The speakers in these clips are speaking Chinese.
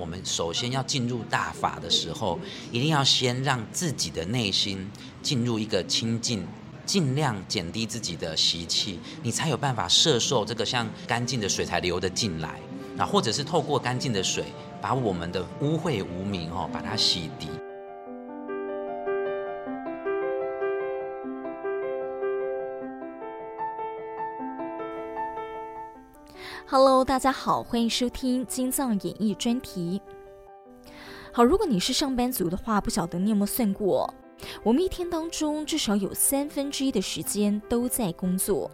我们首先要进入大法的时候，一定要先让自己的内心进入一个清净，尽量减低自己的习气，你才有办法摄受这个像干净的水才流得进来啊，或者是透过干净的水，把我们的污秽无名哦，把它洗涤。Hello，大家好，欢迎收听《金藏演绎》专题。好，如果你是上班族的话，不晓得你有没有算过，我们一天当中至少有三分之一的时间都在工作。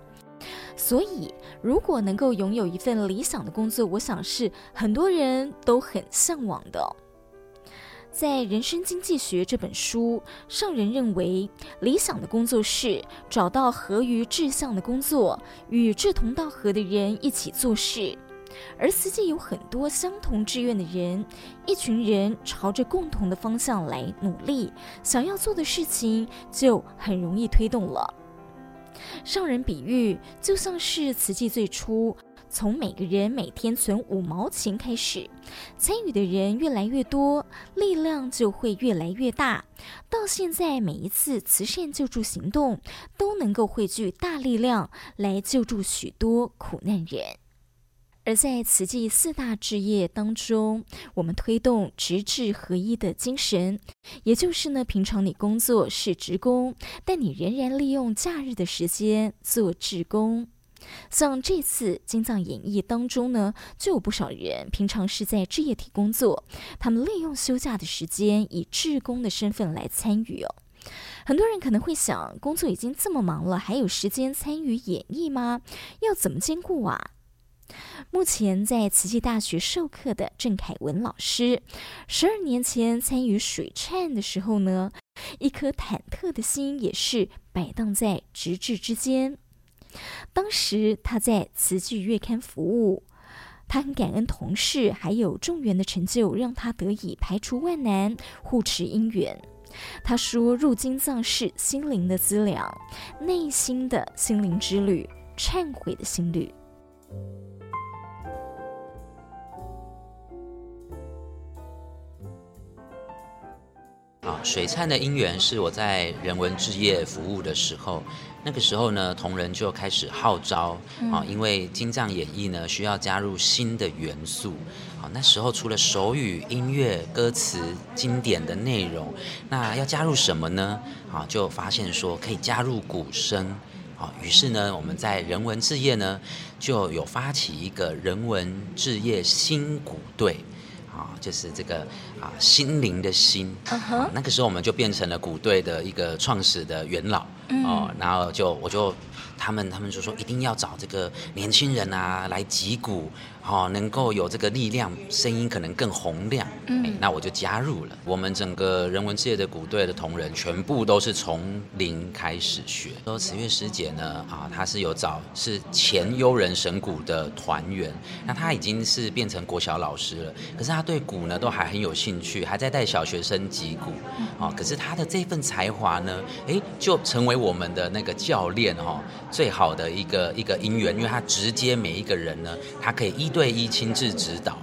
所以，如果能够拥有一份理想的工作，我想是很多人都很向往的。在《人生经济学》这本书，上人认为，理想的工作是找到合于志向的工作，与志同道合的人一起做事，而实际有很多相同志愿的人，一群人朝着共同的方向来努力，想要做的事情就很容易推动了。上人比喻，就像是慈济最初。从每个人每天存五毛钱开始，参与的人越来越多，力量就会越来越大。到现在，每一次慈善救助行动都能够汇聚大力量来救助许多苦难人。而在慈济四大志业当中，我们推动职志合一的精神，也就是呢，平常你工作是职工，但你仍然利用假日的时间做志工。像这次金藏演绎当中呢，就有不少人平常是在置业体工作，他们利用休假的时间以志工的身份来参与哦。很多人可能会想，工作已经这么忙了，还有时间参与演绎吗？要怎么兼顾啊？目前在慈济大学授课的郑凯文老师，十二年前参与水忏的时候呢，一颗忐忑的心也是摆荡在直至之间。当时他在慈济月刊服务，他很感恩同事还有众缘的成就，让他得以排除万难，护持因缘。他说：“入金藏是心灵的资粮，内心的心灵之旅，忏悔的心旅。”啊，水忏的因缘是我在人文置业服务的时候，那个时候呢，同仁就开始号召啊，因为金藏演绎呢需要加入新的元素。好，那时候除了手语、音乐、歌词、经典的内容，那要加入什么呢？啊，就发现说可以加入鼓声。好，于是呢，我们在人文置业呢就有发起一个人文置业新鼓队。啊，就是这个啊，心灵的心。Uh huh. 啊，那个时候我们就变成了鼓队的一个创始的元老。哦，然后就我就他们他们就说一定要找这个年轻人啊来击鼓，哦，能够有这个力量，声音可能更洪亮。嗯，那我就加入了。我们整个人文志业的鼓队的同仁，全部都是从零开始学。说慈月师姐呢，啊，她是有找是前悠人神鼓的团员，那她已经是变成国小老师了，可是她对鼓呢都还很有兴趣，还在带小学生击鼓。哦，可是她的这份才华呢，哎，就成为。我们的那个教练哈，最好的一个一个因缘，因为她直接每一个人呢，她可以一对一亲自指导。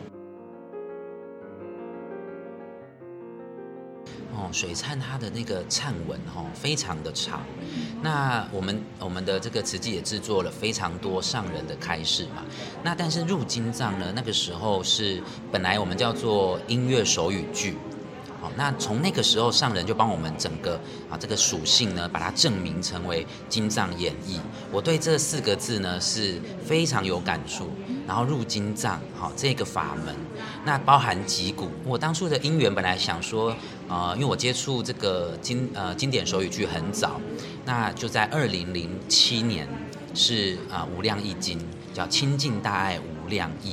哦，水灿他的那个忏文哦，非常的长。那我们我们的这个慈济也制作了非常多上人的开示嘛。那但是入金藏呢，那个时候是本来我们叫做音乐手语剧。那从那个时候，上人就帮我们整个啊这个属性呢，把它证明成为金藏演义。我对这四个字呢是非常有感触。然后入金藏，好这个法门，那包含几股。我当初的因缘本来想说，呃，因为我接触这个经呃经典手语剧很早，那就在二零零七年是啊、无量易经叫亲近大爱无量易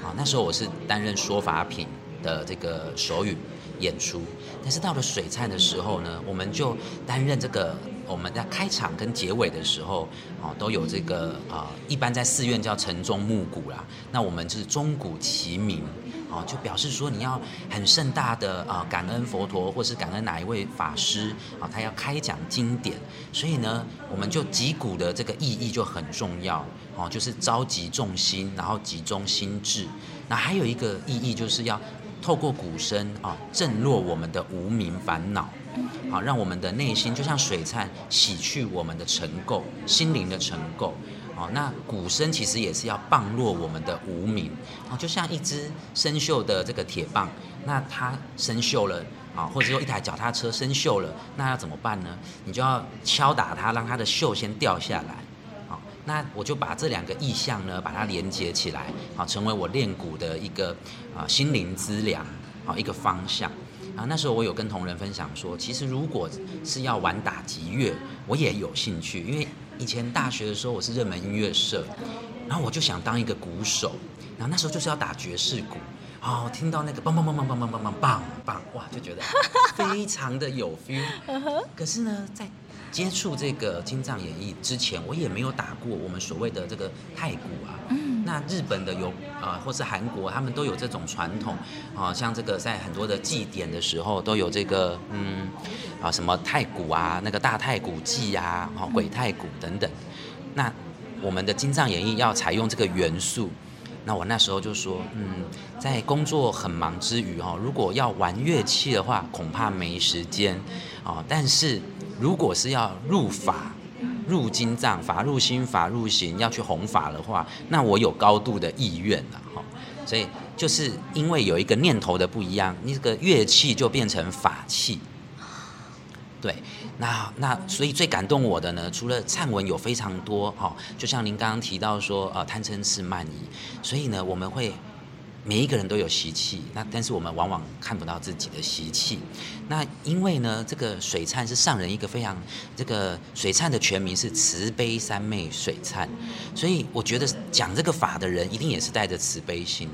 啊，那时候我是担任说法品的这个手语。演出，但是到了水忏的时候呢，我们就担任这个，我们在开场跟结尾的时候，啊，都有这个啊，一般在寺院叫晨钟暮鼓啦，那我们就是钟鼓齐鸣，啊，就表示说你要很盛大的啊感恩佛陀，或是感恩哪一位法师啊，他要开讲经典，所以呢，我们就击鼓的这个意义就很重要，哦，就是召集众心，然后集中心智，那还有一个意义就是要。透过鼓声啊，震落我们的无名烦恼，好，让我们的内心就像水忏洗去我们的尘垢，心灵的尘垢。哦，那鼓声其实也是要棒落我们的无名，哦，就像一支生锈的这个铁棒，那它生锈了啊，或者说一台脚踏车生锈了，那要怎么办呢？你就要敲打它，让它的锈先掉下来。好，那我就把这两个意象呢，把它连接起来，好，成为我练鼓的一个啊心灵资粮，好一个方向。啊，那时候我有跟同仁分享说，其实如果是要玩打击乐，我也有兴趣，因为。以前大学的时候，我是热门音乐社，然后我就想当一个鼓手，然后那时候就是要打爵士鼓，哦，听到那个梆梆梆梆梆梆梆梆梆梆，哇，就觉得 非常的有 feel。可是呢，在接触这个金藏演艺之前，我也没有打过我们所谓的这个太鼓啊。嗯。那日本的有啊、呃，或是韩国，他们都有这种传统啊、呃，像这个在很多的祭典的时候都有这个嗯啊什么太鼓啊，那个大太鼓祭啊，哦鬼太鼓等等。那我们的金藏演艺要采用这个元素，那我那时候就说，嗯，在工作很忙之余哈，如果要玩乐器的话，恐怕没时间啊、呃，但是。如果是要入法、入经藏、法入心、法入行，要去弘法的话，那我有高度的意愿了哈。所以就是因为有一个念头的不一样，那个乐器就变成法器。对，那那所以最感动我的呢，除了忏文有非常多哈，就像您刚刚提到说呃贪嗔痴慢疑，所以呢我们会。每一个人都有习气，那但是我们往往看不到自己的习气。那因为呢，这个水忏是上人一个非常这个水忏的全名是慈悲三昧水忏，所以我觉得讲这个法的人一定也是带着慈悲心。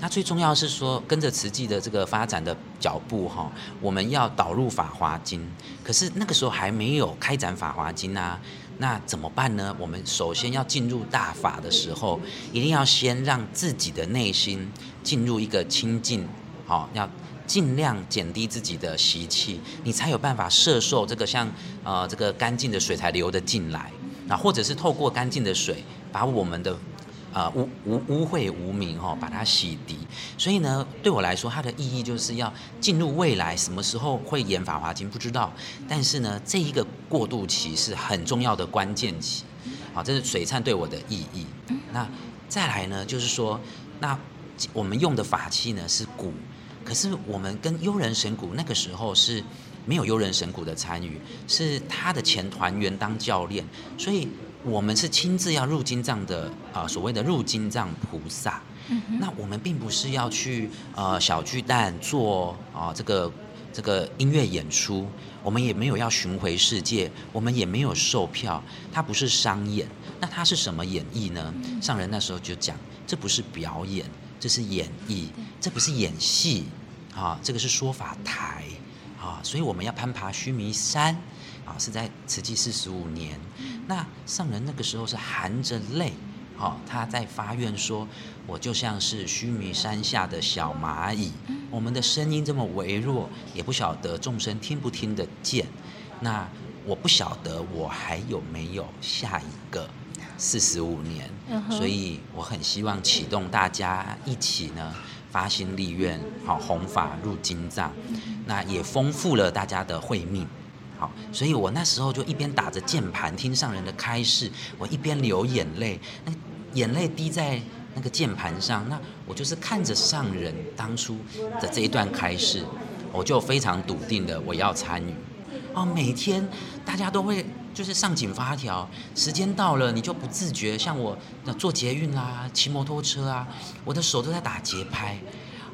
那最重要是说，跟着慈济的这个发展的脚步哈，我们要导入法华经，可是那个时候还没有开展法华经啊。那怎么办呢？我们首先要进入大法的时候，一定要先让自己的内心进入一个清净，好，要尽量减低自己的习气，你才有办法摄受这个像呃这个干净的水才流得进来，那，或者是透过干净的水把我们的。啊，污污污秽无名哈，把它洗涤。所以呢，对我来说，它的意义就是要进入未来，什么时候会演《法华经》不知道。但是呢，这一个过渡期是很重要的关键期。好，这是璀璨对我的意义。那再来呢，就是说，那我们用的法器呢是鼓，可是我们跟幽人神鼓那个时候是没有幽人神鼓的参与，是他的前团员当教练，所以。我们是亲自要入金藏的啊、呃，所谓的入金藏菩萨。嗯、那我们并不是要去呃小巨蛋做啊、呃、这个这个音乐演出，我们也没有要巡回世界，我们也没有售票，它不是商演。那它是什么演绎呢？上人那时候就讲，这不是表演，这是演绎，这不是演戏啊，这个是说法台啊，所以我们要攀爬须弥山。啊，是在慈济四十五年，那上人那个时候是含着泪，好，他在发愿说，我就像是须弥山下的小蚂蚁，我们的声音这么微弱，也不晓得众生听不听得见，那我不晓得我还有没有下一个四十五年，所以我很希望启动大家一起呢发心立愿，好弘法入金藏，那也丰富了大家的慧命。好，所以我那时候就一边打着键盘听上人的开示，我一边流眼泪，那眼泪滴在那个键盘上，那我就是看着上人当初的这一段开示，我就非常笃定的我要参与。哦，每天大家都会就是上紧发条，时间到了你就不自觉，像我坐捷运啦、啊、骑摩托车啊，我的手都在打节拍。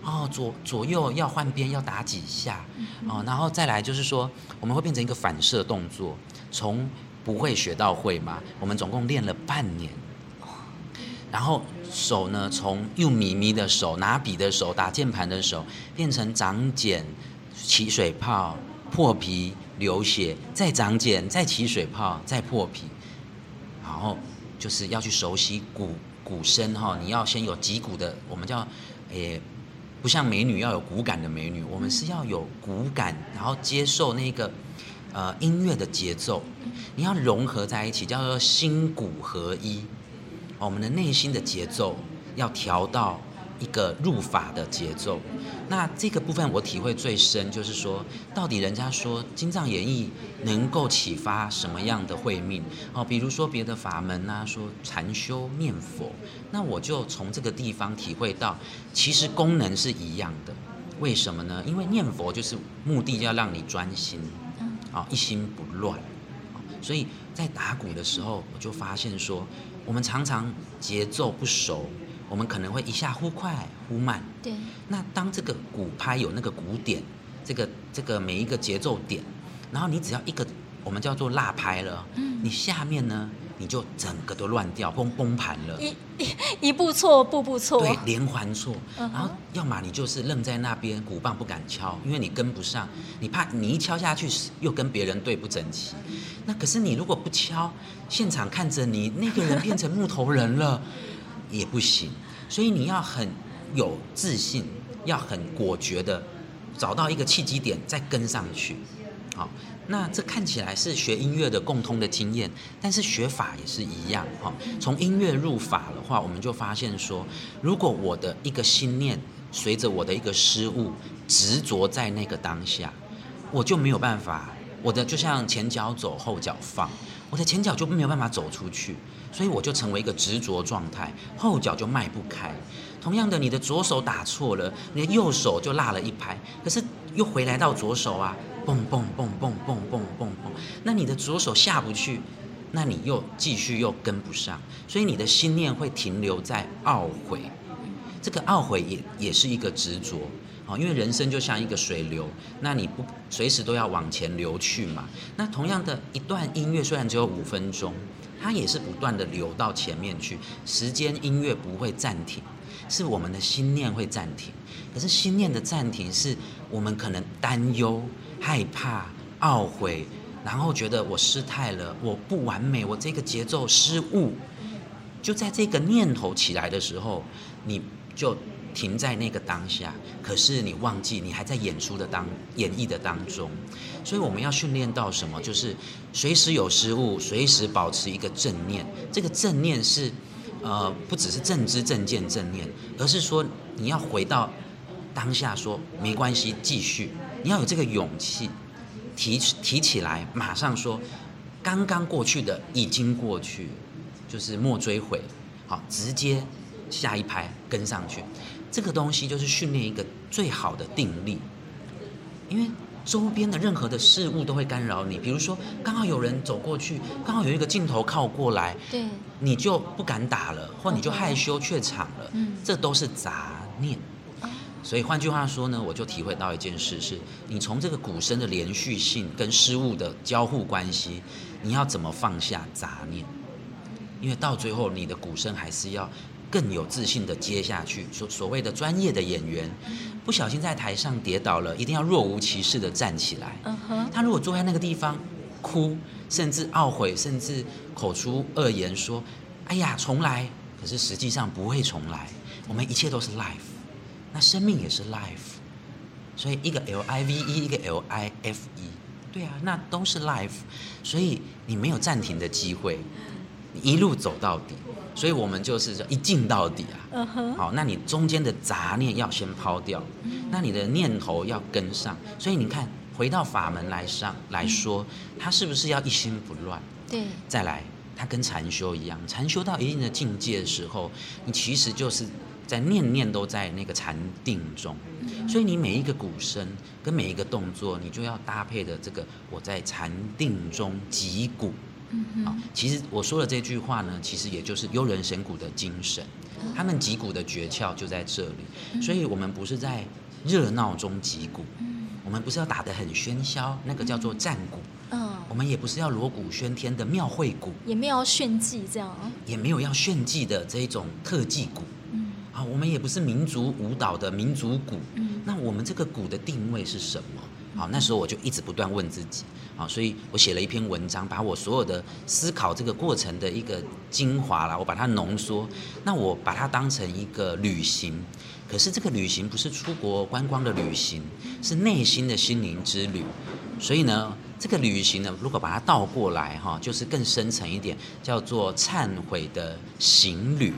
哦，左左右要换边，要打几下，哦，然后再来就是说，我们会变成一个反射动作，从不会学到会嘛。我们总共练了半年，然后手呢，从用咪咪的手拿笔的手打键盘的手，变成长茧起水泡破皮流血，再长茧再起水泡再破皮，然后就是要去熟悉鼓鼓声哈，你要先有脊骨的，我们叫诶。不像美女要有骨感的美女，我们是要有骨感，然后接受那个呃音乐的节奏，你要融合在一起，叫做心骨合一。我们的内心的节奏要调到一个入法的节奏。那这个部分我体会最深，就是说，到底人家说金藏演义能够启发什么样的慧命？哦，比如说别的法门啊，说禅修念佛，那我就从这个地方体会到，其实功能是一样的。为什么呢？因为念佛就是目的要让你专心，啊，一心不乱。所以在打鼓的时候，我就发现说，我们常常节奏不熟。我们可能会一下忽快忽慢，对。那当这个鼓拍有那个鼓点，这个这个每一个节奏点，然后你只要一个我们叫做落拍了，嗯，你下面呢，你就整个都乱掉，崩崩盘了。一一,步错，步步错。对，连环错。然后要么你就是愣在那边，鼓棒不敢敲，因为你跟不上，你怕你一敲下去又跟别人对不整齐。那可是你如果不敲，现场看着你那个人变成木头人了。也不行，所以你要很有自信，要很果决的找到一个契机点，再跟上去。好，那这看起来是学音乐的共通的经验，但是学法也是一样。哈，从音乐入法的话，我们就发现说，如果我的一个心念随着我的一个失误执着在那个当下，我就没有办法，我的就像前脚走后脚放，我的前脚就没有办法走出去。所以我就成为一个执着状态，后脚就迈不开。同样的，你的左手打错了，你的右手就落了一拍，可是又回来到左手啊，蹦蹦蹦蹦蹦蹦蹦蹦。那你的左手下不去，那你又继续又跟不上，所以你的心念会停留在懊悔。这个懊悔也也是一个执着啊，因为人生就像一个水流，那你不随时都要往前流去嘛。那同样的一段音乐虽然只有五分钟。它也是不断的流到前面去，时间音乐不会暂停，是我们的心念会暂停。可是心念的暂停，是我们可能担忧、害怕、懊悔，然后觉得我失态了，我不完美，我这个节奏失误。就在这个念头起来的时候，你就。停在那个当下，可是你忘记你还在演出的当演绎的当中，所以我们要训练到什么？就是随时有失误，随时保持一个正念。这个正念是，呃，不只是正知正见正念，而是说你要回到当下说，没关系，继续。你要有这个勇气，提提起来，马上说，刚刚过去的已经过去，就是莫追悔。好，直接下一拍跟上去。这个东西就是训练一个最好的定力，因为周边的任何的事物都会干扰你。比如说，刚好有人走过去，刚好有一个镜头靠过来，对，你就不敢打了，或你就害羞怯场了。嗯，这都是杂念。所以换句话说呢，我就体会到一件事是：你从这个鼓声的连续性跟失误的交互关系，你要怎么放下杂念？因为到最后，你的鼓声还是要。更有自信的接下去，所所谓的专业的演员，不小心在台上跌倒了，一定要若无其事的站起来。他如果坐在那个地方哭，甚至懊悔，甚至口出恶言说：“哎呀，重来。”可是实际上不会重来。我们一切都是 life，那生命也是 life。所以一个 L I V E，一个 L I F E，对啊，那都是 life。所以你没有暂停的机会，一路走到底。所以我们就是说一进到底啊，uh huh. 好，那你中间的杂念要先抛掉，那你的念头要跟上。所以你看，回到法门来上来说，它是不是要一心不乱？对，再来，它跟禅修一样，禅修到一定的境界的时候，你其实就是在念念都在那个禅定中。所以你每一个鼓声跟每一个动作，你就要搭配的这个我在禅定中击鼓。好，其实我说的这句话呢，其实也就是幽人神鼓的精神，他们击鼓的诀窍就在这里。所以，我们不是在热闹中击鼓，我们不是要打得很喧嚣，那个叫做战鼓。嗯，我们也不是要锣鼓喧天的庙会鼓，也没有要炫技这样，也没有要炫技的这一种特技鼓。嗯，啊，我们也不是民族舞蹈的民族鼓。嗯，那我们这个鼓的定位是什么？好，那时候我就一直不断问自己。好，所以我写了一篇文章，把我所有的思考这个过程的一个精华啦，我把它浓缩。那我把它当成一个旅行，可是这个旅行不是出国观光的旅行，是内心的心灵之旅。所以呢，这个旅行呢，如果把它倒过来哈，就是更深层一点，叫做忏悔的行旅。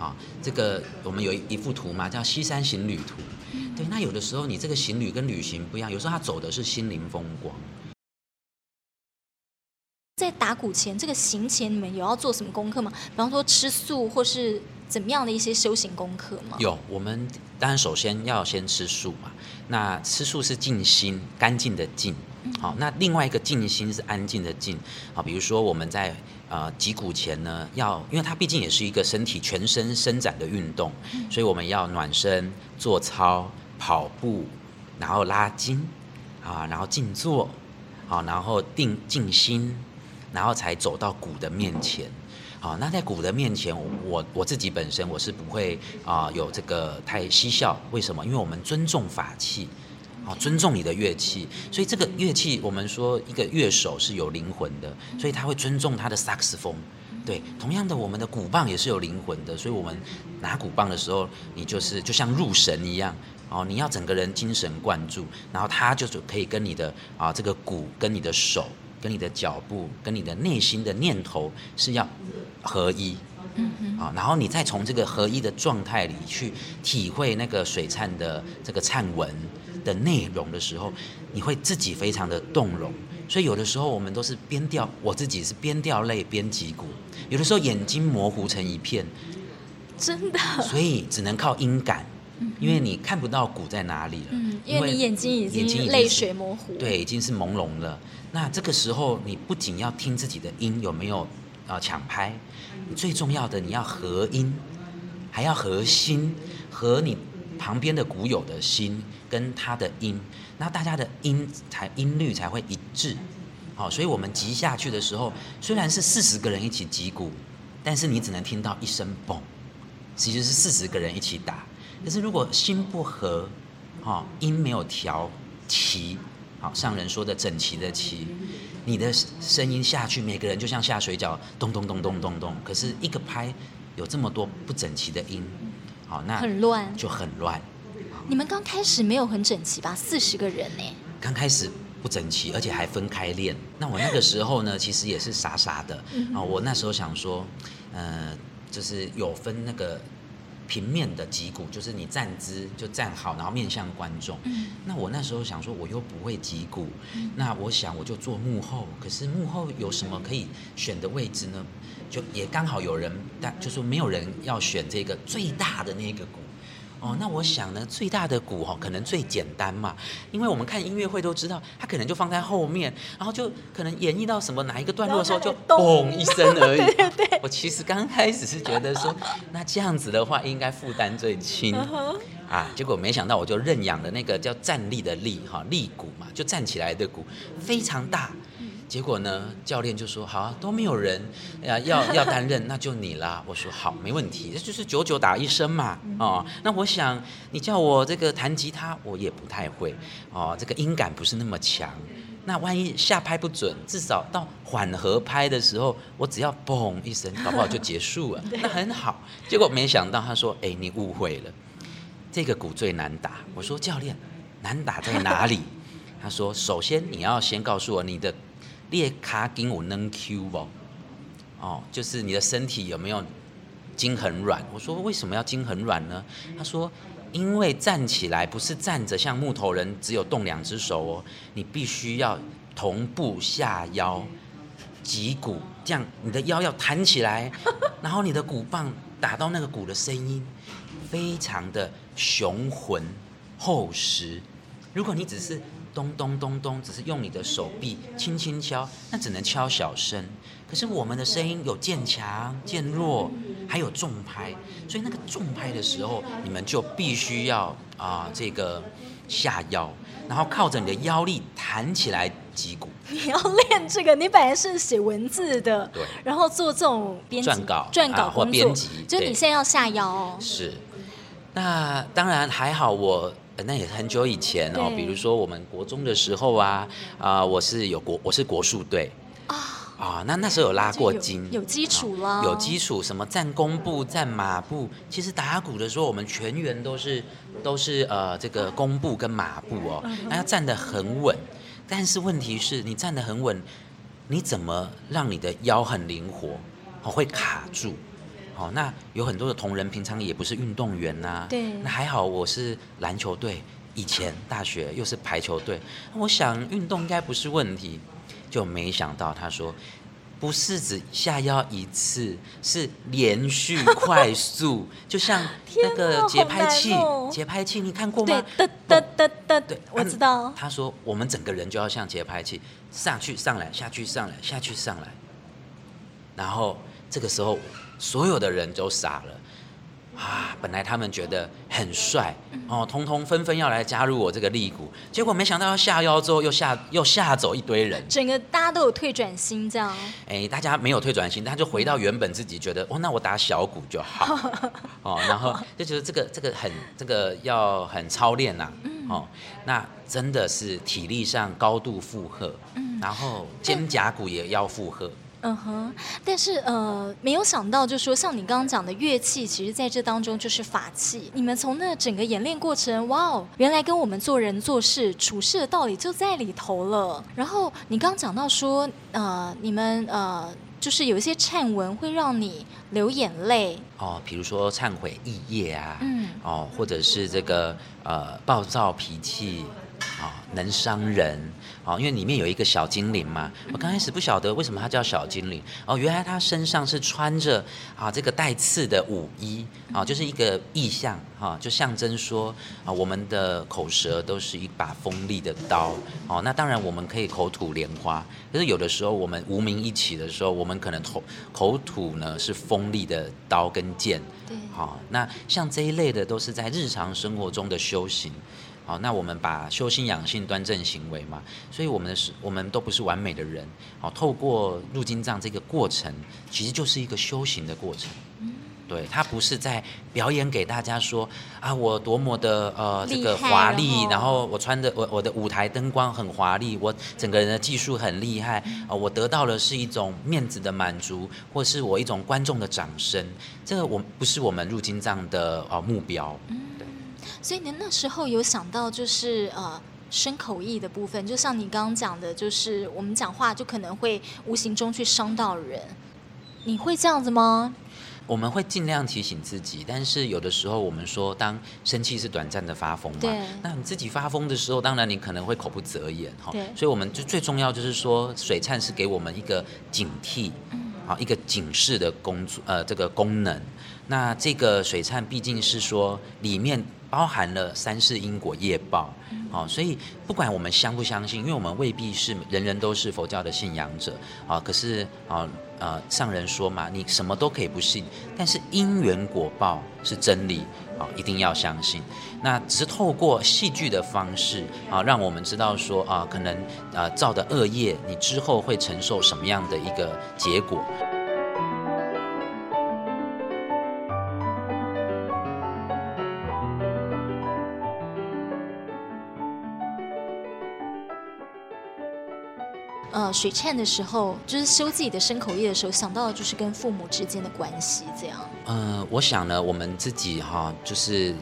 好，这个我们有一幅图嘛，叫《西山行旅图》。对，那有的时候你这个行旅跟旅行不一样，有时候他走的是心灵风光。在打鼓前，这个行前你们有要做什么功课吗？比方说吃素或是怎么样的一些修行功课吗？有，我们当然首先要先吃素嘛。那吃素是静心，干净的静。好，那另外一个静心是安静的静。好，比如说我们在呃击鼓前呢，要因为它毕竟也是一个身体全身伸展的运动，所以我们要暖身、做操、跑步，然后拉筋啊，然后静坐，好，然后定静心。然后才走到鼓的面前，好，那在鼓的面前，我我自己本身我是不会啊、呃、有这个太嬉笑，为什么？因为我们尊重法器，啊，尊重你的乐器，所以这个乐器我们说一个乐手是有灵魂的，所以他会尊重他的萨克斯风，对，同样的我们的鼓棒也是有灵魂的，所以我们拿鼓棒的时候，你就是就像入神一样，哦，你要整个人精神贯注，然后他就是可以跟你的啊这个鼓跟你的手。跟你的脚步，跟你的内心的念头是要合一，嗯嗯，啊，然后你再从这个合一的状态里去体会那个水忏的这个忏文的内容的时候，你会自己非常的动容。所以有的时候我们都是边掉，我自己是边掉泪边击鼓，有的时候眼睛模糊成一片，真的，所以只能靠音感，因为你看不到鼓在哪里了，嗯，因为你眼睛已经泪水模糊，对，已经是朦胧了。那这个时候，你不仅要听自己的音有没有啊抢拍，你最重要的你要合音，还要合心，和你旁边的鼓友的心跟他的音，那大家的音才音律才会一致。好，所以我们击下去的时候，虽然是四十个人一起击鼓，但是你只能听到一声嘣，其实是四十个人一起打。可是如果心不和，哈，音没有调齐。好，上人说的整齐的齐，你的声音下去，每个人就像下水饺，咚咚咚咚咚咚。可是一个拍有这么多不整齐的音，好，那很乱，就很乱。你们刚开始没有很整齐吧？四十个人呢？刚开始不整齐，而且还分开练。那我那个时候呢，其实也是傻傻的啊。我那时候想说，呃，就是有分那个。平面的击鼓就是你站姿就站好，然后面向观众。嗯。那我那时候想说，我又不会击鼓，嗯，那我想我就做幕后。可是幕后有什么可以选的位置呢？就也刚好有人，但就是没有人要选这个最大的那个鼓。哦，那我想呢，最大的鼓哈，可能最简单嘛，因为我们看音乐会都知道，它可能就放在后面，然后就可能演绎到什么哪一个段落的时候，就嘣一声 而已。对对对。我其实刚开始是觉得说，那这样子的话应该负担最轻啊，结果没想到我就认养了那个叫站立的立哈立鼓嘛，就站起来的鼓非常大。结果呢，教练就说：“好啊，都没有人呀，要要担任，那就你啦。”我说：“好，没问题，这就是九九打一声嘛。”哦，那我想你叫我这个弹吉他，我也不太会哦，这个音感不是那么强。那万一下拍不准，至少到缓和拍的时候，我只要嘣一声，搞不好就结束了，那很好。结果没想到他说：“哎，你误会了，这个鼓最难打。”我说：“教练，难打在哪里？”他说：“首先你要先告诉我你的。”列卡筋有能 Q 不？哦，就是你的身体有没有筋很软？我说为什么要筋很软呢？他说因为站起来不是站着像木头人，只有动两只手哦，你必须要同步下腰脊骨，这样你的腰要弹起来，然后你的骨棒打到那个鼓的声音非常的雄浑厚实。如果你只是咚咚咚咚，只是用你的手臂轻轻敲，那只能敲小声。可是我们的声音有渐强、渐弱，还有重拍，所以那个重拍的时候，你们就必须要啊、呃，这个下腰，然后靠着你的腰力弹起来击鼓。你要练这个，你本来是写文字的，对，然后做这种编撰稿、撰稿、啊、或编辑，就你现在要下腰哦。是，那当然还好我。那也很久以前哦，比如说我们国中的时候啊，啊、呃，我是有国，我是国术队啊，啊，那那时候有拉过筋，有，有基础了，有基础，什么站弓步、站马步，其实打鼓的时候，我们全员都是都是呃这个弓步跟马步哦，那要站得很稳，但是问题是你站得很稳，你怎么让你的腰很灵活？哦，会卡住。哦，那有很多的同仁平常也不是运动员呐、啊，对，那还好我是篮球队，以前大学又是排球队，我想运动应该不是问题，就没想到他说。不是只下腰一次，是连续 快速，就像那个节拍器，节拍器你看过吗？对，哒哒哒哒，对，我知道。他说我们整个人就要像节拍器，上去上来，下去上来，下去上来，然后这个时候所有的人都傻了。啊，本来他们觉得很帅哦，通通纷纷要来加入我这个力股，结果没想到要下腰之后又下又吓走一堆人，整个大家都有退转心这样。哎，大家没有退转心，他就回到原本自己觉得哦，那我打小股就好 哦，然后就觉得这个这个很这个要很操练呐、啊，哦，那真的是体力上高度负荷，然后肩胛骨也要负荷。嗯哼，但是呃，没有想到，就是说像你刚刚讲的乐器，其实在这当中就是法器。你们从那整个演练过程，哇哦，原来跟我们做人做事处事的道理就在里头了。然后你刚刚讲到说，呃，你们呃，就是有一些忏文会让你流眼泪哦，比如说忏悔意业啊，嗯，哦，或者是这个呃暴躁脾气。啊、哦，能伤人哦，因为里面有一个小精灵嘛。我刚开始不晓得为什么它叫小精灵哦，原来它身上是穿着啊这个带刺的舞衣啊，就是一个意象哈，就象征说啊，我们的口舌都是一把锋利的刀哦。那当然我们可以口吐莲花，可是有的时候我们无名一起的时候，我们可能口口吐呢是锋利的刀跟剑。对，好，那像这一类的都是在日常生活中的修行。好，那我们把修心养性、端正行为嘛，所以我们是，我们都不是完美的人。好，透过入金藏这个过程，其实就是一个修行的过程。对，他不是在表演给大家说啊，我多么的呃这个华丽，然后我穿的我我的舞台灯光很华丽，我整个人的技术很厉害啊，我得到的是一种面子的满足，或是我一种观众的掌声。这个我不是我们入金藏的呃目标。所以您那时候有想到，就是呃生口意的部分，就像你刚刚讲的，就是我们讲话就可能会无形中去伤到人，你会这样子吗？我们会尽量提醒自己，但是有的时候我们说，当生气是短暂的发疯嘛，那你自己发疯的时候，当然你可能会口不择言哈，对，所以我们就最重要就是说，水忏是给我们一个警惕，嗯，好，一个警示的工作，呃，这个功能。那这个水忏毕竟是说里面。包含了三世因果业报，好，所以不管我们相不相信，因为我们未必是人人都是佛教的信仰者，啊，可是啊呃上人说嘛，你什么都可以不信，但是因缘果报是真理，啊，一定要相信。那只是透过戏剧的方式啊，让我们知道说啊，可能啊造的恶业，你之后会承受什么样的一个结果。呃，水忏的时候，就是修自己的身口业的时候，想到的就是跟父母之间的关系，这样。呃，我想呢，我们自己哈，就是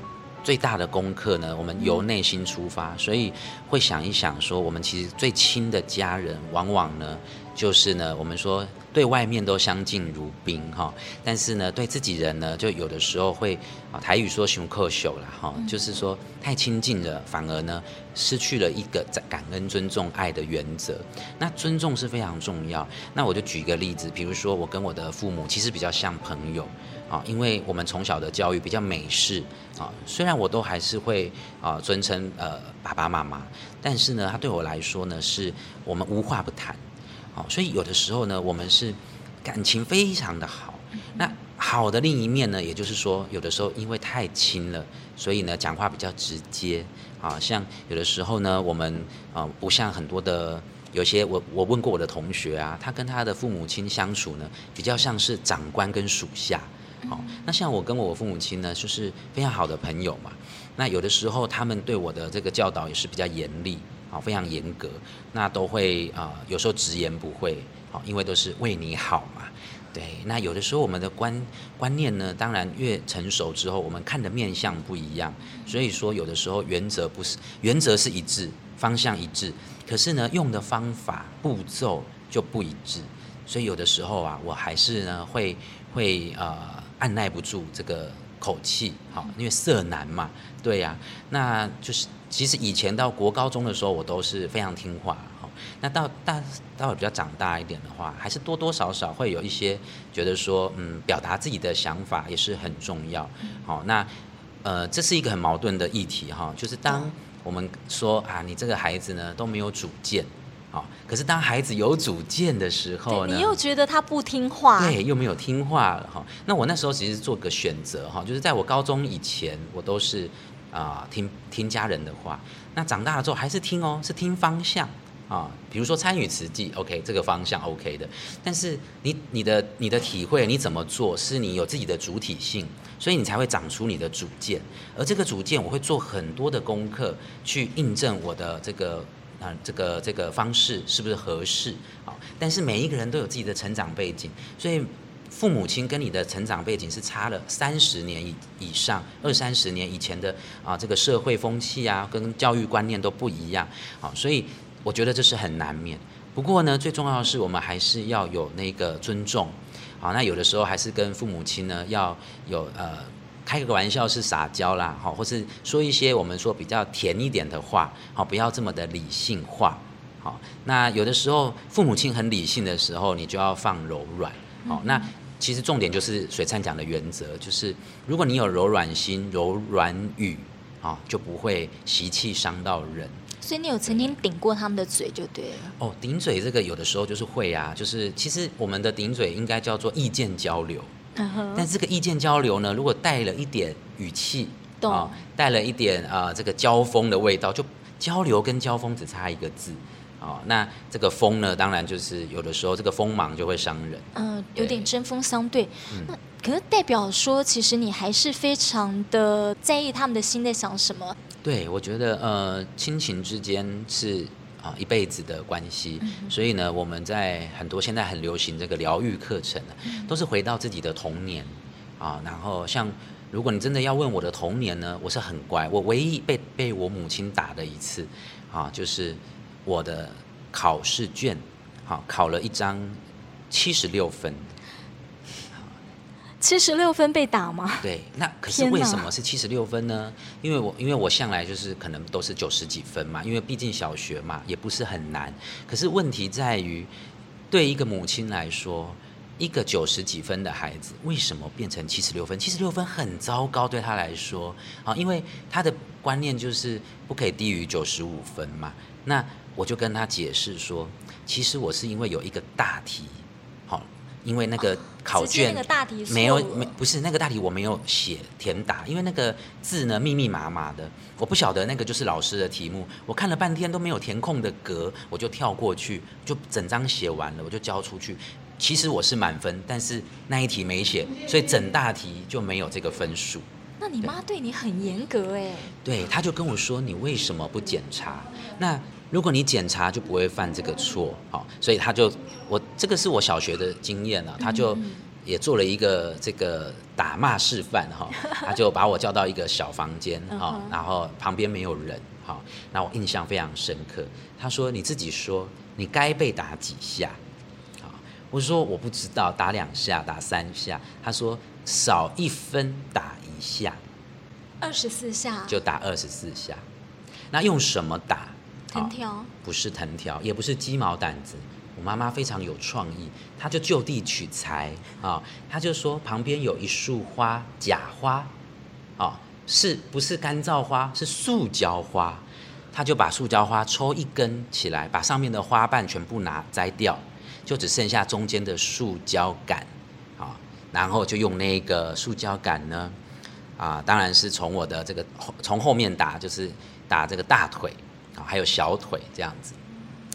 最大的功课呢，我们由内心出发，嗯，所以会想一想说，我们其实最亲的家人，往往呢。就是呢，我们说对外面都相敬如宾哈，但是呢，对自己人呢，就有的时候会啊，台语说熊克秀了哈，就是说太亲近了，反而呢失去了一个感恩、尊重、爱的原则。那尊重是非常重要。那我就举一个例子，比如说我跟我的父母其实比较像朋友啊，因为我们从小的教育比较美式啊，虽然我都还是会啊尊称呃爸爸妈妈，但是呢，他对我来说呢，是我们无话不谈。所以有的时候呢，我们是感情非常的好。那好的另一面呢，也就是说，有的时候因为太亲了，所以呢，讲话比较直接。啊，像有的时候呢，我们啊，不像很多的有些我我问过我的同学啊，他跟他的父母亲相处呢，比较像是长官跟属下。好，那像我跟我父母亲呢，就是非常好的朋友嘛。那有的时候他们对我的这个教导也是比较严厉。好，非常严格，那都会啊、呃，有时候直言不讳，好，因为都是为你好嘛，对。那有的时候我们的观观念呢，当然越成熟之后，我们看的面相不一样，所以说有的时候原则不是原则是一致，方向一致，可是呢，用的方法步骤就不一致，所以有的时候啊，我还是呢会会啊、呃，按耐不住这个口气，好，因为色难嘛，对呀、啊，那就是其实以前到国高中的时候，我都是非常听话，好，那到大到比较长大一点的话，还是多多少少会有一些觉得说，嗯，表达自己的想法也是很重要，好，那呃，这是一个很矛盾的议题哈，就是当我们说啊，你这个孩子呢都没有主见。好，可是当孩子有主见的时候呢，你又觉得他不听话，对，又没有听话了哈。那我那时候其实做个选择哈，就是在我高中以前，我都是啊、呃、听听家人的话。那长大了之后还是听哦，是听方向啊，比如说参与慈济，OK，这个方向 OK 的。但是你你的你的体会，你怎么做，是你有自己的主体性，所以你才会长出你的主见。而这个主见，我会做很多的功课去印证我的这个。啊，这个这个方式是不是合适？啊，但是每一个人都有自己的成长背景，所以父母亲跟你的成长背景是差了三十年以以上，二三十年以前的啊，这个社会风气啊，跟教育观念都不一样。好，所以我觉得这是很难免。不过呢，最重要的是我们还是要有那个尊重。好，那有的时候还是跟父母亲呢要有呃。开个玩笑是撒娇啦，好，或是说一些我们说比较甜一点的话，好，不要这么的理性化，好。那有的时候父母亲很理性的时候，你就要放柔软，好。那其实重点就是水灿讲的原则，就是如果你有柔软心、柔软语，啊，就不会习气伤到人。所以你有曾经顶过他们的嘴就对了。哦，顶嘴这个有的时候就是会啊，就是其实我们的顶嘴应该叫做意见交流。但这个意见交流呢，如果带了一点语气，啊，带了一点啊、呃，这个交锋的味道，就交流跟交锋只差一个字，啊，那这个锋呢，当然就是有的时候这个锋芒就会伤人，嗯、呃，有点针锋相对。那可是代表说，其实你还是非常的在意他们的心在想什么？对，我觉得呃，亲情之间是。啊，一辈子的关系，所以呢，我们在很多现在很流行这个疗愈课程呢，都是回到自己的童年啊。然后，像如果你真的要问我的童年呢，我是很乖，我唯一被被我母亲打的一次啊，就是我的考试卷，好，考了一张七十六分。七十六分被打吗？对，那可是为什么是七十六分呢？因为我因为我向来就是可能都是九十几分嘛，因为毕竟小学嘛，也不是很难。可是问题在于，对一个母亲来说，一个九十几分的孩子为什么变成七十六分？七十六分很糟糕，对他来说啊，因为他的观念就是不可以低于九十五分嘛。那我就跟他解释说，其实我是因为有一个大题。因为那个考卷没有没不是那个大题我没有写填答，因为那个字呢密密麻麻的，我不晓得那个就是老师的题目，我看了半天都没有填空的格，我就跳过去，就整张写完了，我就交出去。其实我是满分，但是那一题没写，所以整大题就没有这个分数。那你妈对你很严格哎？对，她就跟我说，你为什么不检查？那。如果你检查就不会犯这个错，好，所以他就我这个是我小学的经验了，他就也做了一个这个打骂示范哈，他就把我叫到一个小房间哈，然后旁边没有人哈，那我印象非常深刻。他说你自己说你该被打几下，好，我说我不知道，打两下，打三下。他说少一分打一下，二十四下就打二十四下，那用什么打？藤条、哦、不是藤条，也不是鸡毛掸子。我妈妈非常有创意，她就就地取材啊、哦，她就说旁边有一束花，假花，哦，是不是干燥花？是塑胶花。她就把塑胶花抽一根起来，把上面的花瓣全部拿摘掉，就只剩下中间的塑胶杆，啊、哦，然后就用那个塑胶杆呢，啊，当然是从我的这个从后面打，就是打这个大腿啊。还有小腿这样子，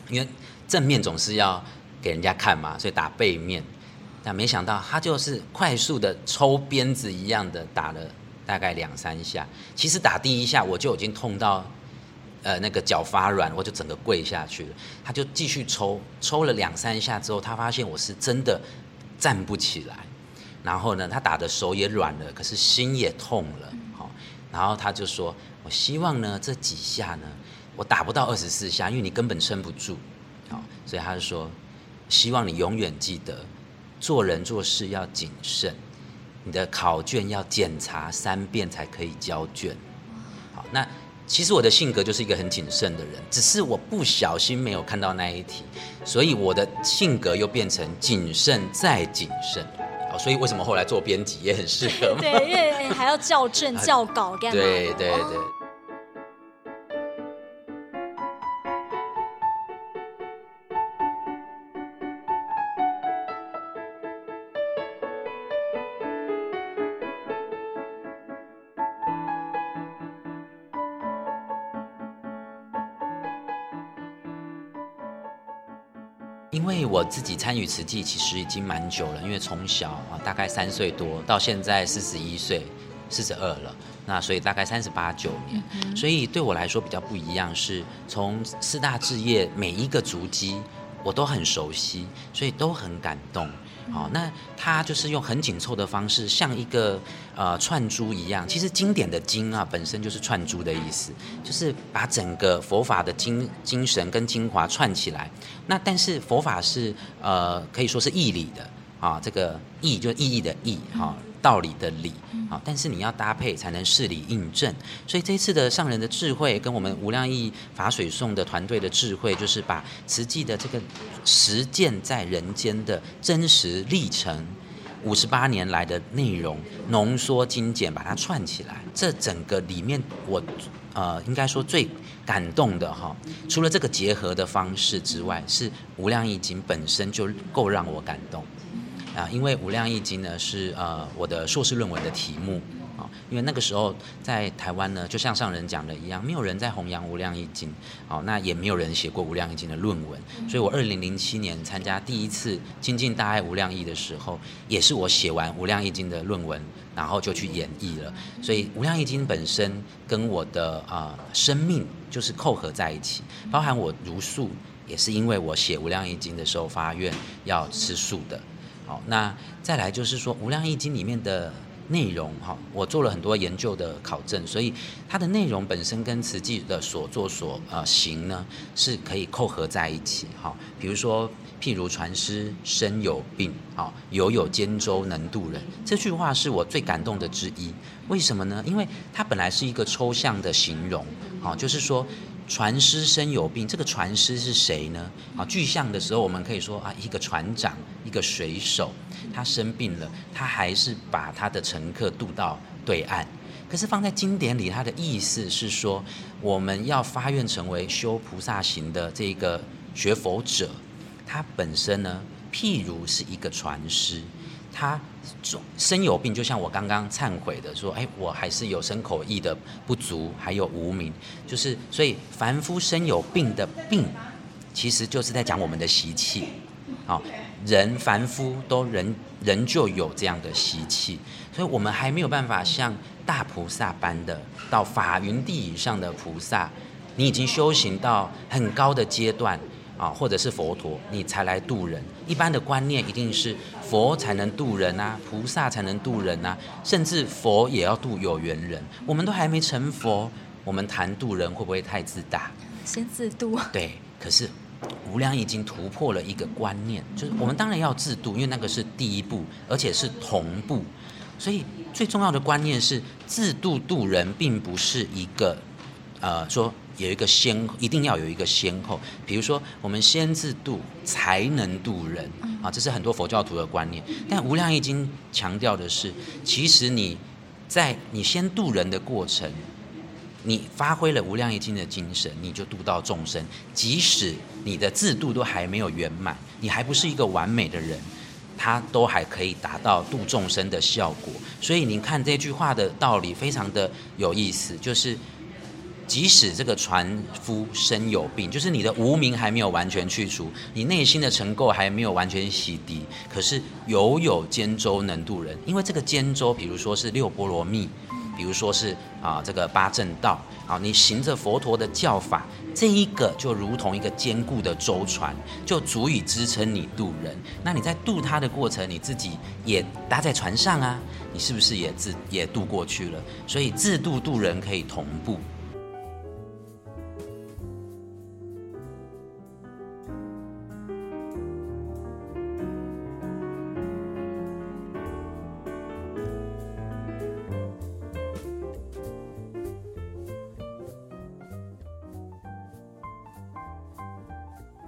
因为正面总是要给人家看嘛，所以打背面。但没想到他就是快速的抽鞭子一样的打了大概两三下。其实打第一下我就已经痛到，呃，那个脚发软，我就整个跪下去了。他就继续抽，抽了两三下之后，他发现我是真的站不起来。然后呢，他打的手也软了，可是心也痛了。好，然后他就说：“我希望呢，这几下呢。”我打不到二十四下，因为你根本撑不住，好，所以他就说，希望你永远记得，做人做事要谨慎，你的考卷要检查三遍才可以交卷。好，那其实我的性格就是一个很谨慎的人，只是我不小心没有看到那一题，所以我的性格又变成谨慎再谨慎。好，所以为什么后来做编辑也很适合？对，因为还要校正、校稿干嘛？对对对。我自己参与慈济其实已经蛮久了，因为从小啊大概三岁多到现在四十一岁，四十二了，那所以大概三十八九年，所以对我来说比较不一样，是从四大置业每一个足迹我都很熟悉，所以都很感动。好，那它就是用很紧凑的方式，像一个呃串珠一样。其实经典的经啊，本身就是串珠的意思，就是把整个佛法的精精神跟精华串起来。那但是佛法是呃可以说是义理的啊，这个义就是意义的义哈。道理的理，啊，但是你要搭配才能事理印证。所以这一次的上人的智慧，跟我们无量义法水颂的团队的智慧，就是把慈济的这个实践在人间的真实历程，五十八年来的内容浓缩精简，把它串起来。这整个里面我，我呃应该说最感动的哈，除了这个结合的方式之外，是无量义经本身就够让我感动。啊，因为《无量易经》呢是呃我的硕士论文的题目啊，因为那个时候在台湾呢，就像上人讲的一样，没有人在弘扬《无量易经》，好，那也没有人写过《无量易经》的论文，所以我二零零七年参加第一次亲近大爱无量易的时候，也是我写完《无量易经》的论文，然后就去演绎了，所以《无量易经》本身跟我的啊、呃、生命就是扣合在一起，包含我如素，也是因为我写《无量易经》的时候发愿要吃素的。那再来就是说《无量义经》里面的内容，哈，我做了很多研究的考证，所以它的内容本身跟慈济的所作所呃行呢是可以扣合在一起，哈。比如说，譬如传师身有病，好，犹有肩舟能渡人，这句话是我最感动的之一。为什么呢？因为它本来是一个抽象的形容，好，就是说。船师身有病，这个船师是谁呢？啊，具象的时候，我们可以说啊，一个船长，一个水手，他生病了，他还是把他的乘客渡到对岸。可是放在经典里，他的意思是说，我们要发愿成为修菩萨行的这个学佛者，他本身呢，譬如是一个船师。他身有病，就像我刚刚忏悔的说，哎，我还是有身口意的不足，还有无名，就是所以凡夫身有病的病，其实就是在讲我们的习气。好，人凡夫都人人就有这样的习气，所以我们还没有办法像大菩萨般的到法云地以上的菩萨，你已经修行到很高的阶段。啊，或者是佛陀，你才来渡人。一般的观念一定是佛才能渡人啊，菩萨才能渡人啊，甚至佛也要渡有缘人。我们都还没成佛，我们谈渡人会不会太自大？先自度。对，可是无量已经突破了一个观念，就是我们当然要自度，因为那个是第一步，而且是同步。所以最重要的观念是，自度渡人，并不是一个呃说。有一个先，一定要有一个先后。比如说，我们先自度，才能度人啊，这是很多佛教徒的观念。但《无量易经》强调的是，其实你在你先度人的过程，你发挥了《无量易经》的精神，你就度到众生。即使你的自度都还没有圆满，你还不是一个完美的人，他都还可以达到度众生的效果。所以，您看这句话的道理非常的有意思，就是。即使这个船夫身有病，就是你的无明还没有完全去除，你内心的尘垢还没有完全洗涤，可是犹有肩舟能渡人。因为这个肩舟，比如说是六波罗蜜，比如说是啊这个八正道啊，你行着佛陀的教法，这一个就如同一个坚固的舟船，就足以支撑你渡人。那你在渡他的过程，你自己也搭在船上啊，你是不是也自也渡过去了？所以自渡渡人可以同步。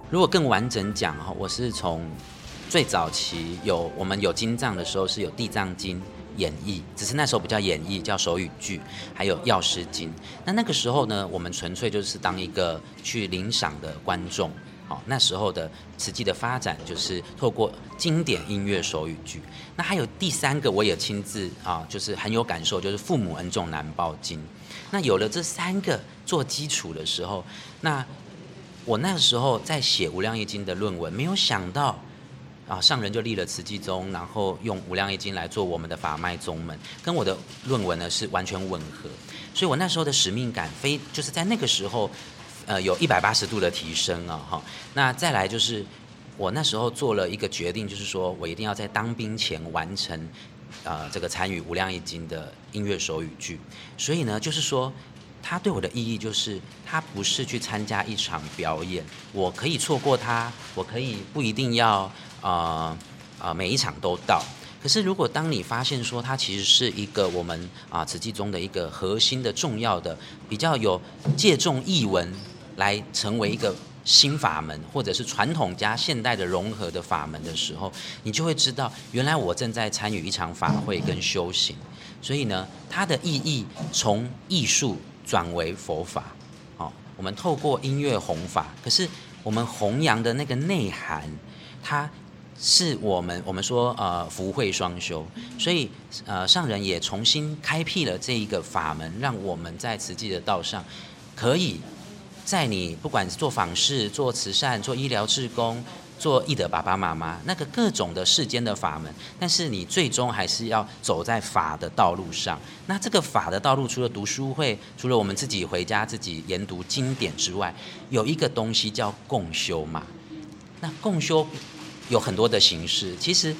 如果更完整讲哈，我是从最早期有我们有经藏的时候是有《地藏经》演绎，只是那时候不叫演绎，叫手语剧，还有《药师经》。那那个时候呢，我们纯粹就是当一个去领赏的观众。好，那时候的慈济的发展就是透过经典音乐手语剧。那还有第三个，我也亲自啊，就是很有感受，就是《父母恩重难报经》。那有了这三个做基础的时候，那我那时候在写《无量义经》的论文，没有想到啊，上人就立了慈济宗，然后用《无量义经》来做我们的法脉宗门，跟我的论文呢是完全吻合。所以我那时候的使命感非就是在那个时候。呃，有一百八十度的提升啊，哈。那再来就是，我那时候做了一个决定，就是说我一定要在当兵前完成，呃，这个参与《无量义经》的音乐手语剧。所以呢，就是说，它对我的意义就是，它不是去参加一场表演，我可以错过它，我可以不一定要，呃，呃，每一场都到。可是，如果当你发现说它其实是一个我们啊慈济中的一个核心的重要的比较有借重译文。来成为一个新法门，或者是传统加现代的融合的法门的时候，你就会知道，原来我正在参与一场法会跟修行。所以呢，它的意义从艺术转为佛法。哦，我们透过音乐弘法，可是我们弘扬的那个内涵，它是我们我们说呃福慧双修。所以呃上人也重新开辟了这一个法门，让我们在慈济的道上可以。在你不管做访视、做慈善、做医疗志工、做义德爸爸妈妈，那个各种的世间的法门，但是你最终还是要走在法的道路上。那这个法的道路，除了读书会，除了我们自己回家自己研读经典之外，有一个东西叫共修嘛。那共修有很多的形式，其实，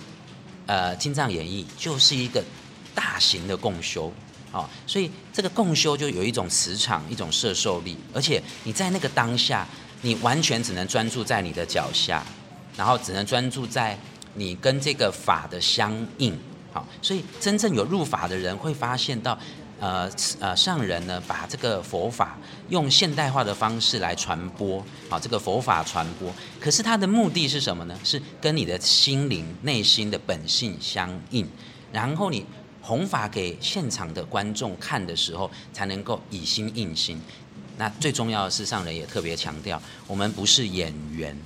呃，《经藏演义》就是一个大型的共修。哦，所以这个共修就有一种磁场，一种摄受力，而且你在那个当下，你完全只能专注在你的脚下，然后只能专注在你跟这个法的相应。好，所以真正有入法的人会发现到，呃呃，上人呢把这个佛法用现代化的方式来传播，好，这个佛法传播，可是它的目的是什么呢？是跟你的心灵内心的本性相应，然后你。弘法给现场的观众看的时候，才能够以心印心。那最重要的是，上人也特别强调，我们不是演员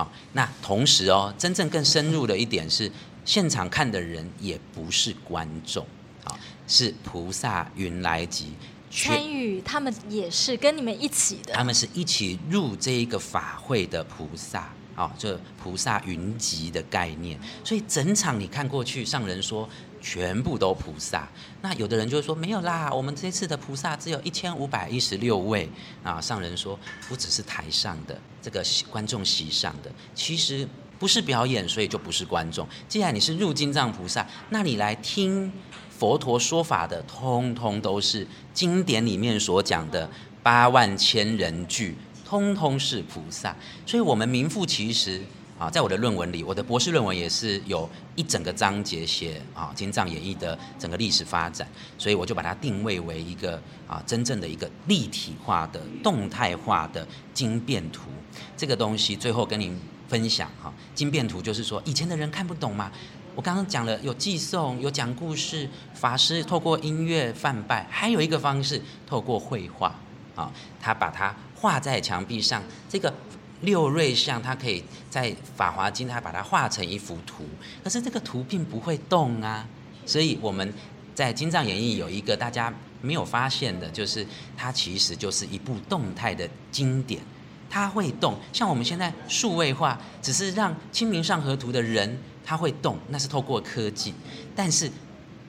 啊。那同时哦，真正更深入的一点是，现场看的人也不是观众啊，是菩萨云来集参与，他们也是跟你们一起的。他们是一起入这一个法会的菩萨啊，这菩萨云集的概念。所以整场你看过去，上人说。全部都菩萨，那有的人就会说没有啦，我们这次的菩萨只有一千五百一十六位啊。上人说不只是台上的这个观众席上的，其实不是表演，所以就不是观众。既然你是入经藏菩萨，那你来听佛陀说法的，通通都是经典里面所讲的八万千人聚，通通是菩萨。所以我们名副其实。啊，在我的论文里，我的博士论文也是有一整个章节写啊《经藏演义》的整个历史发展，所以我就把它定位为一个啊真正的一个立体化的、动态化的经变图。这个东西最后跟您分享哈，经变图就是说以前的人看不懂嘛，我刚刚讲了有寄送、有讲故事，法师透过音乐梵呗，还有一个方式透过绘画啊，他把它画在墙壁上，这个。六瑞相，它可以在《法华经》，它把它画成一幅图，可是这个图并不会动啊。所以我们在《金藏演义》有一个大家没有发现的，就是它其实就是一部动态的经典，它会动。像我们现在数位化，只是让《清明上河图》的人他会动，那是透过科技。但是《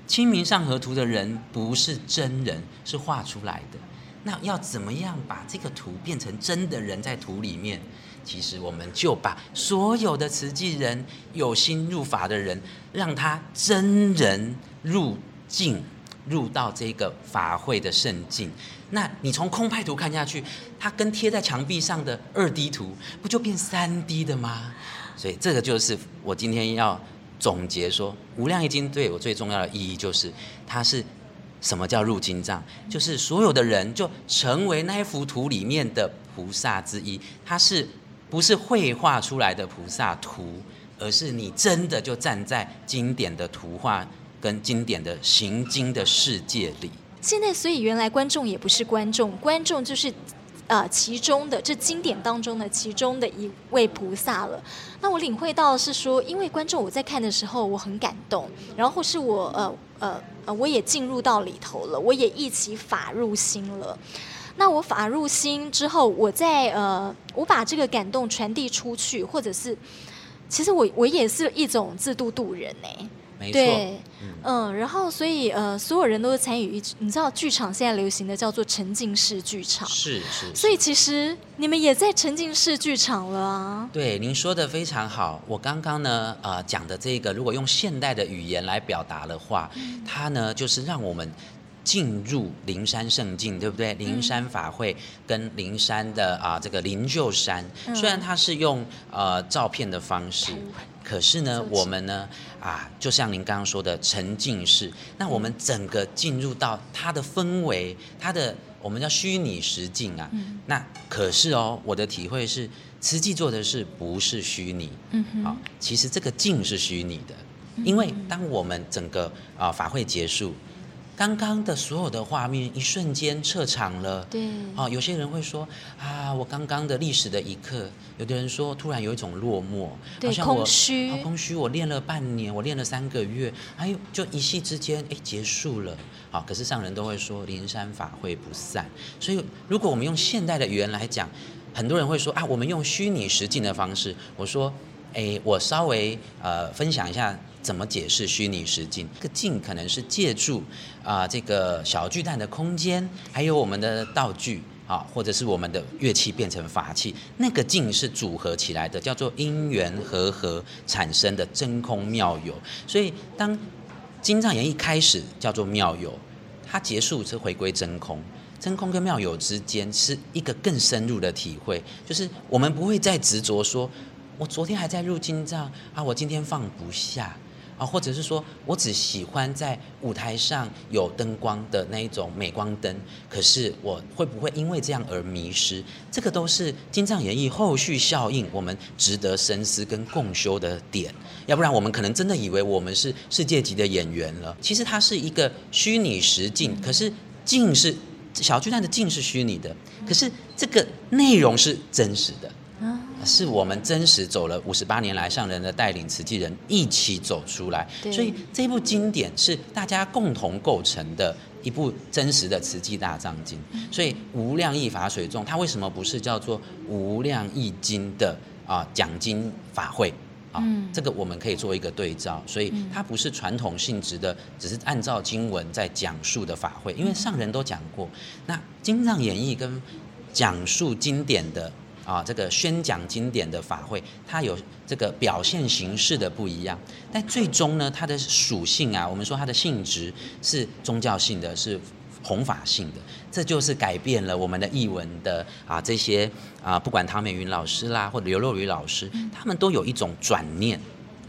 清明上河图》的人不是真人，是画出来的。那要怎么样把这个图变成真的人在图里面？其实我们就把所有的慈济人有心入法的人，让他真人入境，入到这个法会的圣境。那你从空拍图看下去，它跟贴在墙壁上的二 D 图，不就变三 D 的吗？所以这个就是我今天要总结说，《无量义经》对我最重要的意义就是，它是。什么叫入经藏？就是所有的人就成为那一幅图里面的菩萨之一，他是不是绘画出来的菩萨图，而是你真的就站在经典的图画跟经典的行经的世界里。现在，所以原来观众也不是观众，观众就是。呃，其中的这经典当中的其中的一位菩萨了。那我领会到是说，因为观众我在看的时候我很感动，然后是我呃呃我也进入到里头了，我也一起法入心了。那我法入心之后，我在呃我把这个感动传递出去，或者是其实我我也是一种自度度人呢、没错，对，嗯，然后所以呃，所有人都是参与一，你知道，剧场现在流行的叫做沉浸式剧场，是是，是。所以其实你们也在沉浸式剧场了啊。对，您说的非常好。我刚刚呢，呃，讲的这个，如果用现代的语言来表达的话，嗯、它呢就是让我们进入灵山圣境，对不对？灵山法会跟灵山的啊、呃、这个灵鹫山，嗯、虽然它是用呃照片的方式。可是呢，我们呢，啊，就像您刚刚说的沉浸式，那我们整个进入到它的氛围，它的我们叫虚拟实境啊。那可是哦，我的体会是，慈济做的是不是虚拟？嗯哼。啊，其实这个境是虚拟的，因为当我们整个啊法会结束。刚刚的所有的画面，一瞬间撤场了。对，哦，有些人会说啊，我刚刚的历史的一刻。有的人说，突然有一种落寞，好像我空虚，好空虚。我练了半年，我练了三个月，哎呦，就一夕之间，哎，结束了。好，可是上人都会说，灵山法会不散。所以，如果我们用现代的语言来讲，很多人会说啊，我们用虚拟实境的方式。我说，哎，我稍微呃分享一下。怎么解释虚拟实境？这个境可能是借助啊、这个小巨蛋的空间，还有我们的道具啊，或者是我们的乐器变成法器，那个境是组合起来的，叫做因缘和合产生的真空妙有。所以当金藏言一开始叫做妙有，它结束是回归真空。真空跟妙有之间是一个更深入的体会，就是我们不会再执着说，我昨天还在入金藏啊，我今天放不下。啊，或者是说我只喜欢在舞台上有灯光的那一种镁光灯，可是我会不会因为这样而迷失？这个都是金藏演绎后续效应，我们值得深思跟共修的点。要不然我们可能真的以为我们是世界级的演员了。其实它是一个虚拟实境，可是境是小巨蛋的境是虚拟的，可是这个内容是真实的。是我们真实走了五十八年来，上人的带领，慈济人一起走出来，所以这部经典是大家共同构成的一部真实的慈济大藏经。所以无量义法水众，它为什么不是叫做无量义经的啊讲经法会啊？这个我们可以做一个对照，所以它不是传统性质的，只是按照经文在讲述的法会。因为上人都讲过，那经藏演义跟讲述经典的。啊，这个宣讲经典的法会，它有这个表现形式的不一样，但最终呢，它的属性啊，我们说它的性质是宗教性的，是弘法性的，这就是改变了我们的译文的啊这些啊，不管唐美云老师啦，或者刘若愚老师，他们都有一种转念。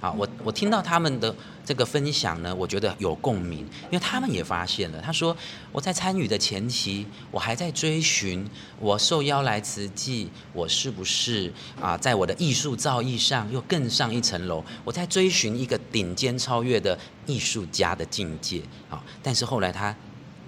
啊，我我听到他们的这个分享呢，我觉得有共鸣，因为他们也发现了。他说，我在参与的前期，我还在追寻，我受邀来慈济，我是不是啊，在我的艺术造诣上又更上一层楼？我在追寻一个顶尖超越的艺术家的境界。啊，但是后来他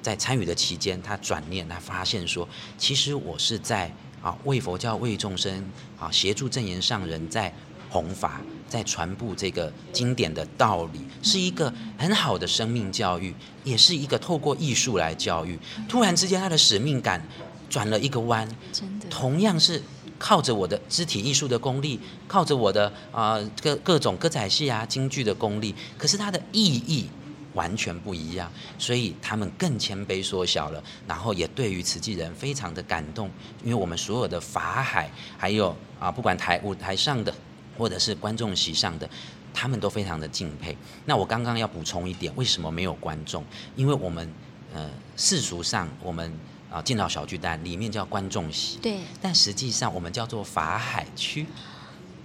在参与的期间，他转念，他发现说，其实我是在啊为佛教、为众生啊协助证严上人在。弘法在传播这个经典的道理，是一个很好的生命教育，也是一个透过艺术来教育。突然之间，他的使命感转了一个弯，真的，同样是靠着我的肢体艺术的功力，靠着我的啊、呃、各各种歌仔戏啊京剧的功力，可是它的意义完全不一样，所以他们更谦卑缩小了，然后也对于慈济人非常的感动，因为我们所有的法海，还有啊不管台舞台上的。或者是观众席上的，他们都非常的敬佩。那我刚刚要补充一点，为什么没有观众？因为我们呃世俗上我们啊进到小巨蛋里面叫观众席，对。但实际上我们叫做法海区，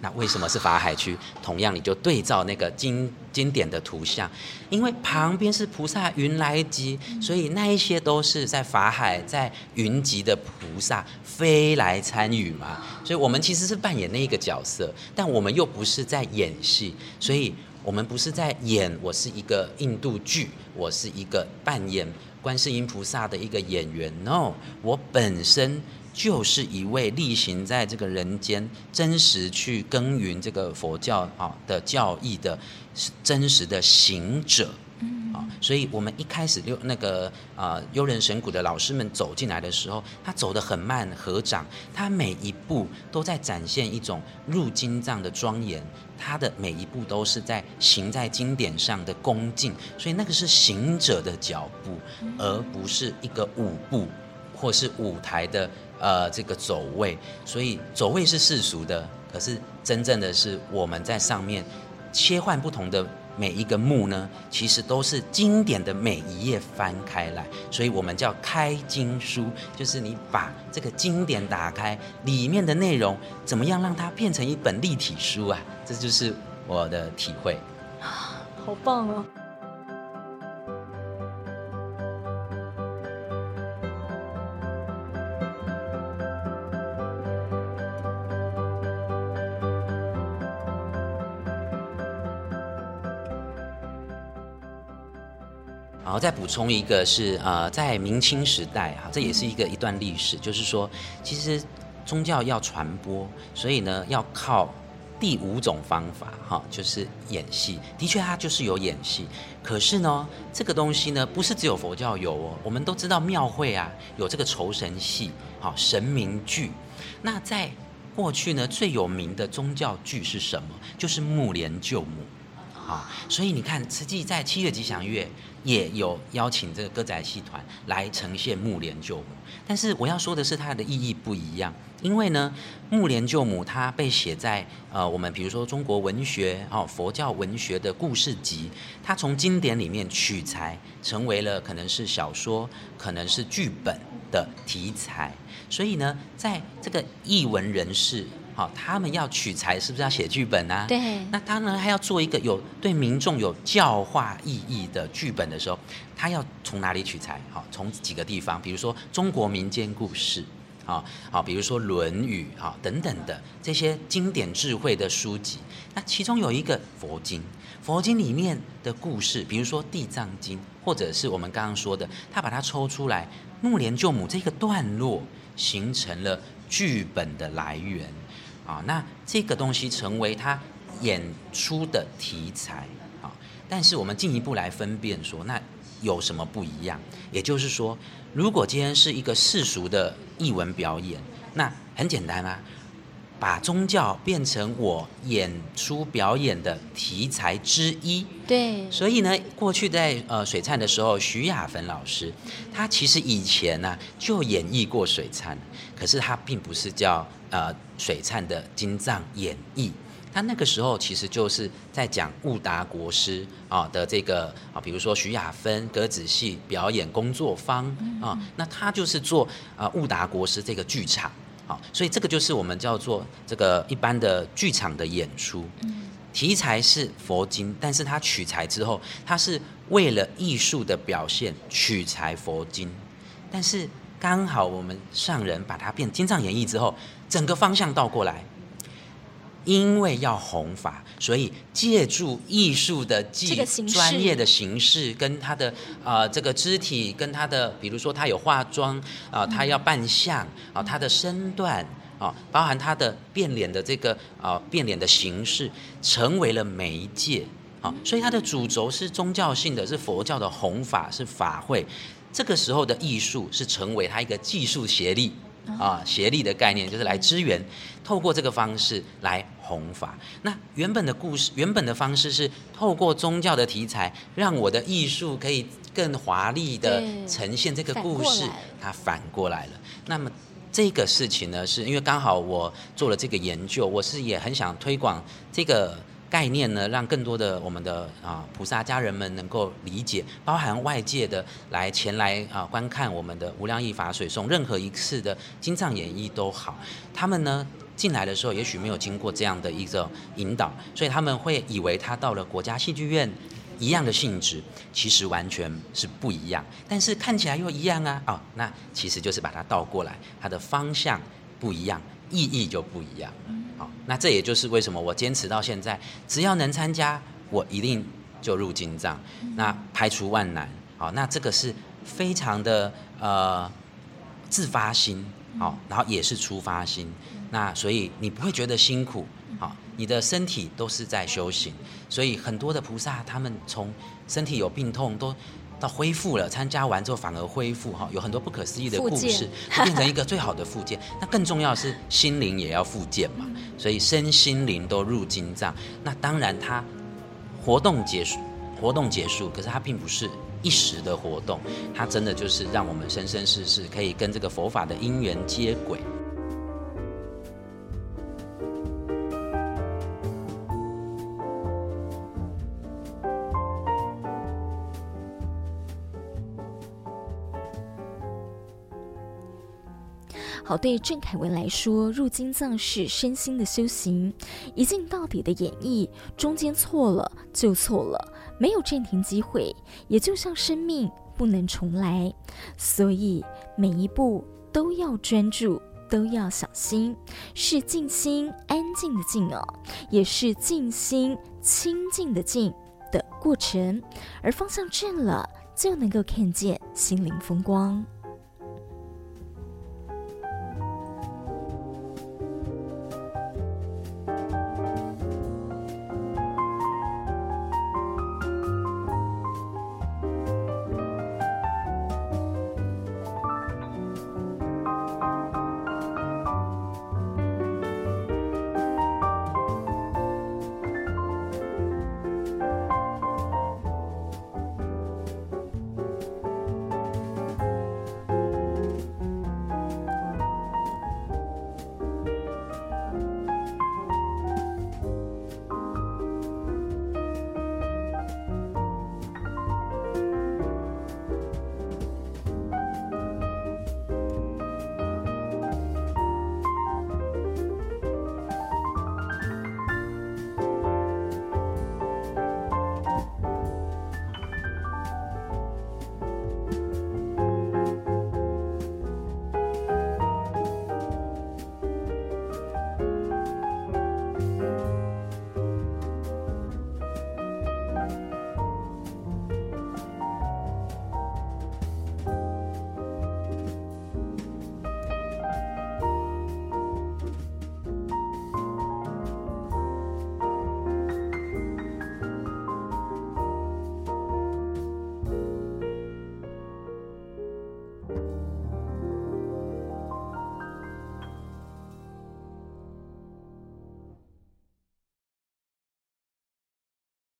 那为什么是法海区？同样，你就对照那个经经典的图像，因为旁边是菩萨云来集，所以那一些都是在法海在云集的菩萨飞来参与嘛。所以我们其实是扮演那一个角色，但我们又不是在演戏，所以我们不是在演。我是一个印度剧，我是一个扮演观世音菩萨的一个演员。No，我本身。就是一位力行在这个人间真实去耕耘这个佛教啊的教义的真实的行者啊，所以我们一开始六那个啊幽人神谷的老师们走进来的时候，他走得很慢，合掌，他每一步都在展现一种入金藏的庄严，他的每一步都是在行在经典上的恭敬，所以那个是行者的脚步，而不是一个舞步或是舞台的。呃，这个走位，所以走位是世俗的，可是真正的是我们在上面切换不同的每一个幕呢，其实都是经典的每一页翻开来，所以我们叫开经书，就是你把这个经典打开，里面的内容怎么样让它变成一本立体书啊？这就是我的体会。好棒哦！然后再补充一个是呃，在明清时代哈，这也是一个一段历史，就是说，其实宗教要传播，所以呢，要靠第五种方法哈，就是演戏。的确，它就是有演戏，可是呢，这个东西呢，不是只有佛教有哦。我们都知道庙会啊，有这个酬神戏，好神明剧。那在过去呢，最有名的宗教剧是什么？就是目连救母。啊，所以你看，慈济在七月吉祥月也有邀请这个歌仔戏团来呈现木莲救母。但是我要说的是，它的意义不一样，因为呢，木莲救母它被写在呃我们比如说中国文学哦佛教文学的故事集，它从经典里面取材，成为了可能是小说，可能是剧本的题材。所以呢，在这个译文人士。好，他们要取材，是不是要写剧本呢？对。那他呢，还要做一个有对民众有教化意义的剧本的时候，他要从哪里取材？好，从几个地方，比如说中国民间故事，好，好，比如说《论语》啊等等的这些经典智慧的书籍。那其中有一个佛经，佛经里面的故事，比如说《地藏经》，或者是我们刚刚说的，他把它抽出来，木莲救母这个段落，形成了剧本的来源。啊，那这个东西成为他演出的题材啊，但是我们进一步来分辨说，那有什么不一样？也就是说，如果今天是一个世俗的译文表演，那很简单啊，把宗教变成我演出表演的题材之一。对，所以呢，过去在呃水忏的时候，徐雅芬老师，他其实以前呢、啊、就演绎过水忏，可是他并不是叫。呃，水忏的金藏演绎，他那个时候其实就是在讲悟达国师啊的这个啊，比如说徐雅芬格子戏表演工作坊啊，那他就是做啊悟达国师这个剧场，好，所以这个就是我们叫做这个一般的剧场的演出，题材是佛经，但是他取材之后，他是为了艺术的表现取材佛经，但是。刚好我们上人把它变经藏演义之后，整个方向倒过来，因为要弘法，所以借助艺术的技专业的形式，跟他的啊、呃、这个肢体，跟他的比如说他有化妆啊、呃，他要扮相啊，他的身段啊，包含他的变脸的这个啊变脸的形式，成为了媒介啊，所以它的主轴是宗教性的，是佛教的弘法，是法会。这个时候的艺术是成为他一个技术协力啊，协力的概念就是来支援，透过这个方式来弘法。那原本的故事，原本的方式是透过宗教的题材，让我的艺术可以更华丽的呈现这个故事，它反过来了。那么这个事情呢，是因为刚好我做了这个研究，我是也很想推广这个。概念呢，让更多的我们的啊菩萨家人们能够理解，包含外界的来前来啊观看我们的无量义法水送，任何一次的经藏演绎都好，他们呢进来的时候，也许没有经过这样的一个引导，所以他们会以为他到了国家戏剧院一样的性质，其实完全是不一样。但是看起来又一样啊！哦，那其实就是把它倒过来，它的方向不一样，意义就不一样了。好，那这也就是为什么我坚持到现在，只要能参加，我一定就入金藏，那排除万难。好，那这个是非常的呃自发心，好，然后也是出发心。那所以你不会觉得辛苦，好，你的身体都是在修行。所以很多的菩萨，他们从身体有病痛都到恢复了，参加完之后反而恢复，哈，有很多不可思议的故事，变成一个最好的复健。那更重要的是心灵也要复健嘛，所以身心灵都入金藏。那当然，它活动结束，活动结束，可是它并不是。一时的活动，它真的就是让我们生生世世可以跟这个佛法的因缘接轨。好，对郑凯文来说，入金藏是身心的修行，一镜到底的演绎，中间错了就错了，没有暂停机会，也就像生命不能重来，所以每一步都要专注，都要小心，是静心安静的静哦，也是静心清净的静的过程，而方向正了，就能够看见心灵风光。